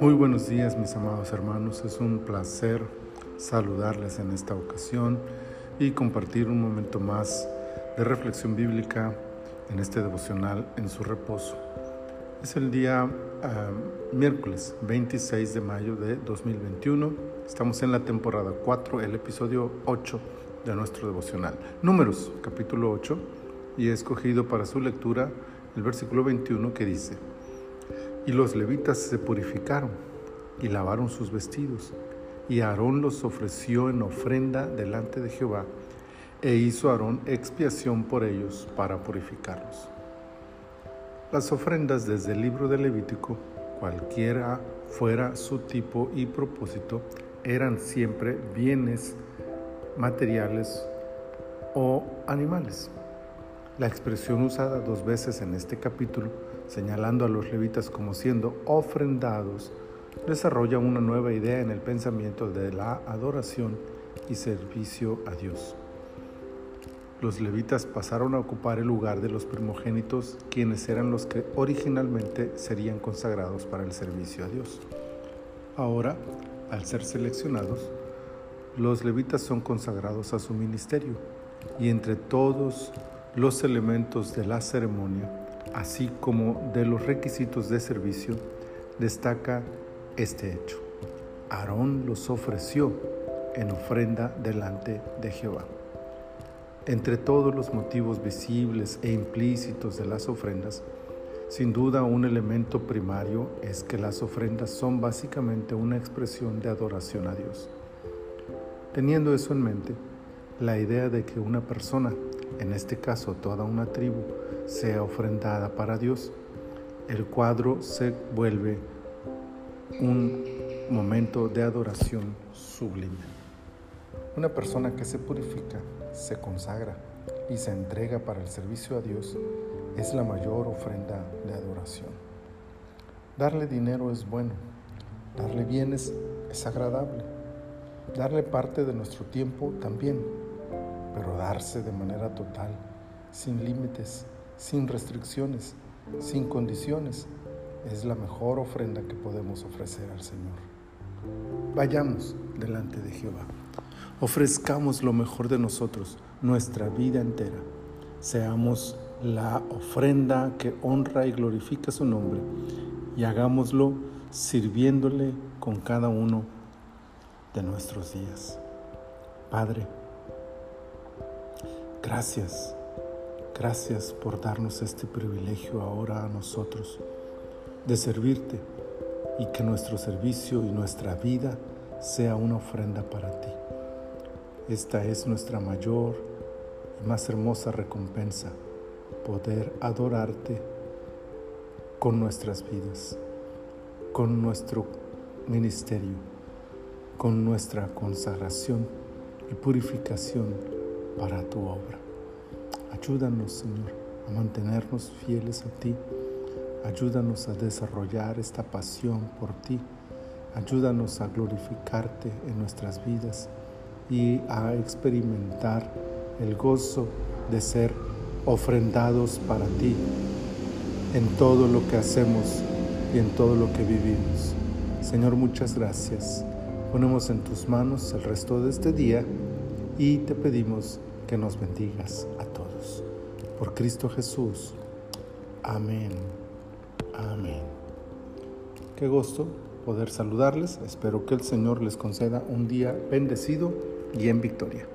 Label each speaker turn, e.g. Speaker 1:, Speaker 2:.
Speaker 1: Muy buenos días mis amados hermanos, es un placer saludarles en esta ocasión y compartir un momento más de reflexión bíblica en este devocional en su reposo. Es el día ah, miércoles 26 de mayo de 2021, estamos en la temporada 4, el episodio 8 de nuestro devocional. Números, capítulo 8, y he escogido para su lectura el versículo 21 que dice, y los levitas se purificaron y lavaron sus vestidos, y Aarón los ofreció en ofrenda delante de Jehová, e hizo Aarón expiación por ellos para purificarlos. Las ofrendas desde el libro de Levítico, cualquiera fuera su tipo y propósito, eran siempre bienes materiales o animales. La expresión usada dos veces en este capítulo señalando a los levitas como siendo ofrendados, desarrolla una nueva idea en el pensamiento de la adoración y servicio a Dios. Los levitas pasaron a ocupar el lugar de los primogénitos, quienes eran los que originalmente serían consagrados para el servicio a Dios. Ahora, al ser seleccionados, los levitas son consagrados a su ministerio y entre todos los elementos de la ceremonia así como de los requisitos de servicio, destaca este hecho. Aarón los ofreció en ofrenda delante de Jehová. Entre todos los motivos visibles e implícitos de las ofrendas, sin duda un elemento primario es que las ofrendas son básicamente una expresión de adoración a Dios. Teniendo eso en mente, la idea de que una persona, en este caso toda una tribu, sea ofrendada para Dios, el cuadro se vuelve un momento de adoración sublime. Una persona que se purifica, se consagra y se entrega para el servicio a Dios es la mayor ofrenda de adoración. Darle dinero es bueno, darle bienes es agradable, darle parte de nuestro tiempo también, pero darse de manera total, sin límites, sin restricciones, sin condiciones, es la mejor ofrenda que podemos ofrecer al Señor. Vayamos delante de Jehová. Ofrezcamos lo mejor de nosotros, nuestra vida entera. Seamos la ofrenda que honra y glorifica su nombre y hagámoslo sirviéndole con cada uno de nuestros días. Padre, gracias Gracias por darnos este privilegio ahora a nosotros de servirte y que nuestro servicio y nuestra vida sea una ofrenda para ti. Esta es nuestra mayor y más hermosa recompensa, poder adorarte con nuestras vidas, con nuestro ministerio, con nuestra consagración y purificación para tu obra. Ayúdanos, Señor, a mantenernos fieles a ti. Ayúdanos a desarrollar esta pasión por ti. Ayúdanos a glorificarte en nuestras vidas y a experimentar el gozo de ser ofrendados para ti en todo lo que hacemos y en todo lo que vivimos. Señor, muchas gracias. Ponemos en tus manos el resto de este día y te pedimos que nos bendigas a todos. Por Cristo Jesús. Amén. Amén. Qué gusto poder saludarles. Espero que el Señor les conceda un día bendecido y en victoria.